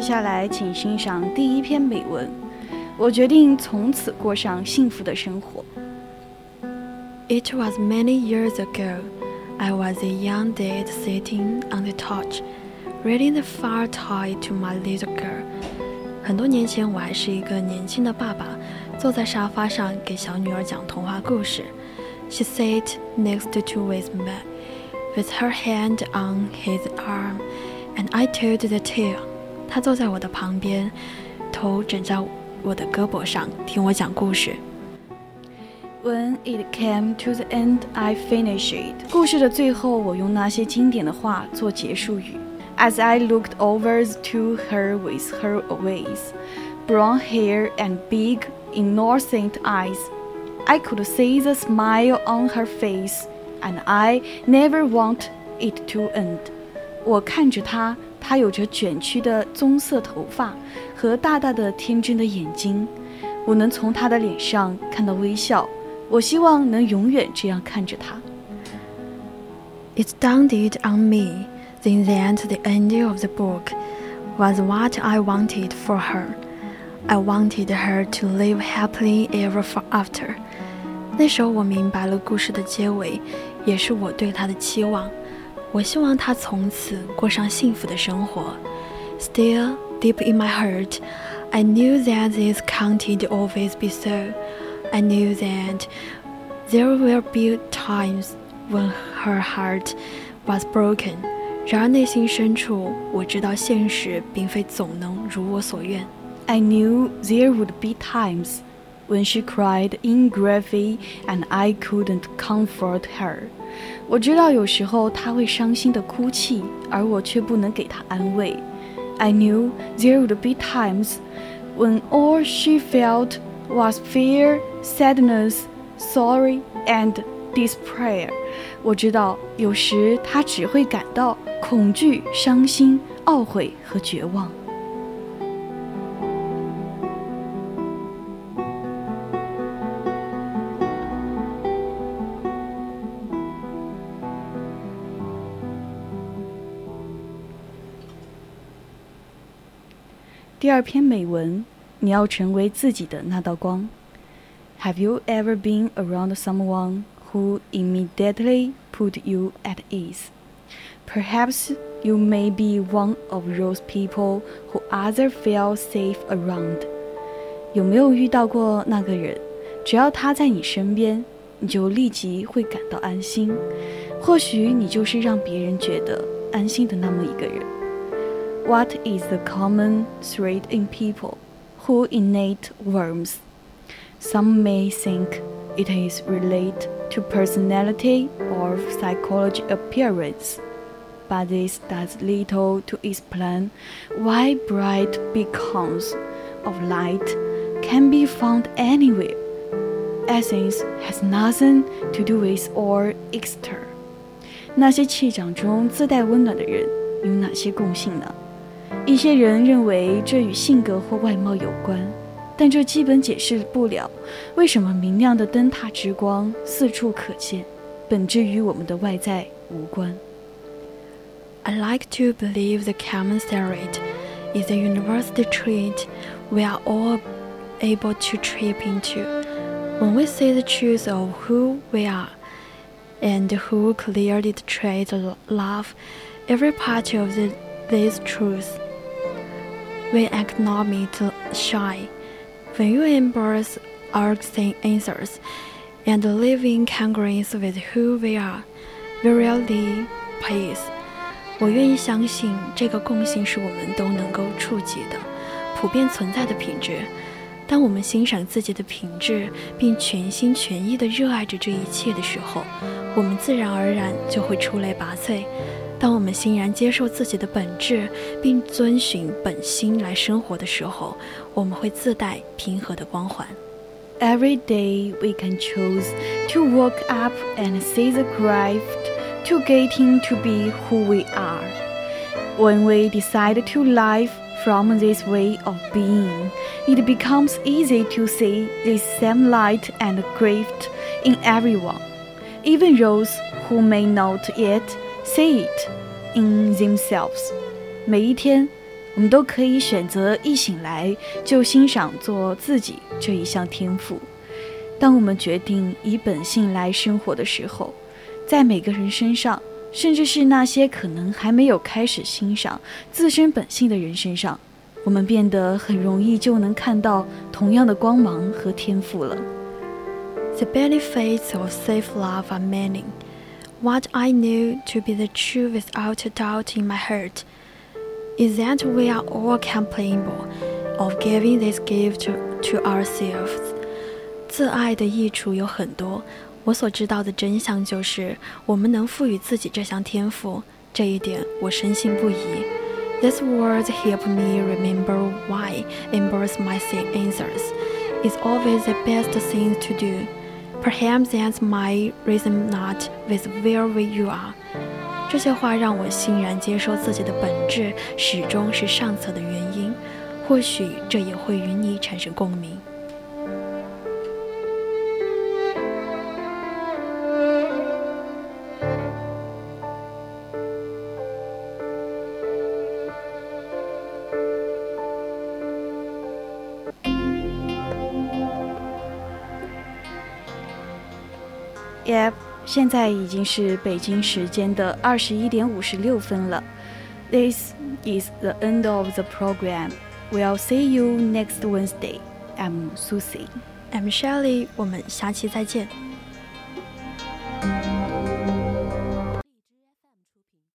接下来，请欣赏第一篇美文。我决定从此过上幸福的生活。It was many years ago. I was a young dad sitting on the couch, reading the far tale to my little girl. 很多年前，我还是一个年轻的爸爸，坐在沙发上给小女儿讲童话故事。She sat next to with me, with her hand on his arm, and I told the tale. 他坐在我的旁边，头枕在我的胳膊上，听我讲故事。When it came to the end, I finished it. 故事的最后，我用那些经典的话做结束语。As I looked over to her with her ways, brown hair and big, innocent eyes, I could see the smile on her face, and I never want it to end. 我看着她。她有着卷曲的棕色头发和大大的天真的眼睛，我能从她的脸上看到微笑。我希望能永远这样看着她。It dawned on me then that the end of the book was what I wanted for her. I wanted her to live happily ever after. 那时候我明白了故事的结尾，也是我对她的期望。我希望他从此过上幸福的生活。Still, deep in my heart, I knew that this can't always be so. I knew that there will be times when her heart was broken. 然而内心深处，我知道现实并非总能如我所愿。I knew there would be times when she cried in gravity and I couldn't comfort her. 我知道有时候他会伤心的哭泣，而我却不能给他安慰。I knew there would be times when all she felt was fear, sadness, sorry, and despair。我知道有时她只会感到恐惧、伤心、懊悔和绝望。 第二篇美文，你要成为自己的那道光。Have you ever been around someone who immediately put you at ease? Perhaps you may be one of those people who other feel safe around. 有没有遇到过那个人？只要他在你身边，你就立即会感到安心。或许你就是让别人觉得安心的那么一个人。what is the common thread in people who innate worms? Some may think it is related to personality or psychology appearance, but this does little to explain why bright beacons of light can be found anywhere. Essence has nothing to do with or exter. 那些气场中自带温暖的人有哪些共性呢？ 一些人认为这与性格或外貌有关，但这基本解释不了为什么明亮的灯塔之光四处可见，本质与我们的外在无关。I like to believe the common thread is a universal trait we are all able to trip into. When we see the truth of who we are, and who clearly trait love, every part of the, this truth we acknowledge shine. When you embrace our answers and live in congruence with who we are, we really peace. 我愿意相信这个共性是我们都能够触及的、普遍存在的品质。 当我们欣赏自己的品质，并全心全意地热爱着这一切的时候，我们自然而然就会出类拔萃。 当我们欣然接受自己的本质，并遵循本心来生活的时候，我们会自带平和的光环。Every day we can choose to work up and see the craft to getting to be who we are. When we decide to live from this way of being, it becomes easy to see this same light and gift in everyone, even those who may not yet see it in themselves. 每一天，我们都可以选择一醒来就欣赏做自己这一项天赋。当我们决定以本性来生活的时候，在每个人身上。甚至是那些可能还没有开始欣赏自身本性的人身上，我们变得很容易就能看到同样的光芒和天赋了。The benefits of safe love are many. What I knew to be the truth without a doubt in my heart is that we are all capable of giving this gift to, to ourselves. 自爱的益处有很多。我所知道的真相就是，我们能赋予自己这项天赋，这一点我深信不疑。These words help me remember why embrace my answers is always the best thing to do. Perhaps that's my reason not with where you are. 这些话让我欣然接受自己的本质始终是上策的原因。或许这也会与你产生共鸣。Yep，现在已经是北京时间的二十一点五十六分了。This is the end of the program. We'll see you next Wednesday. I'm Susie. I'm Shelly. 我们下期再见。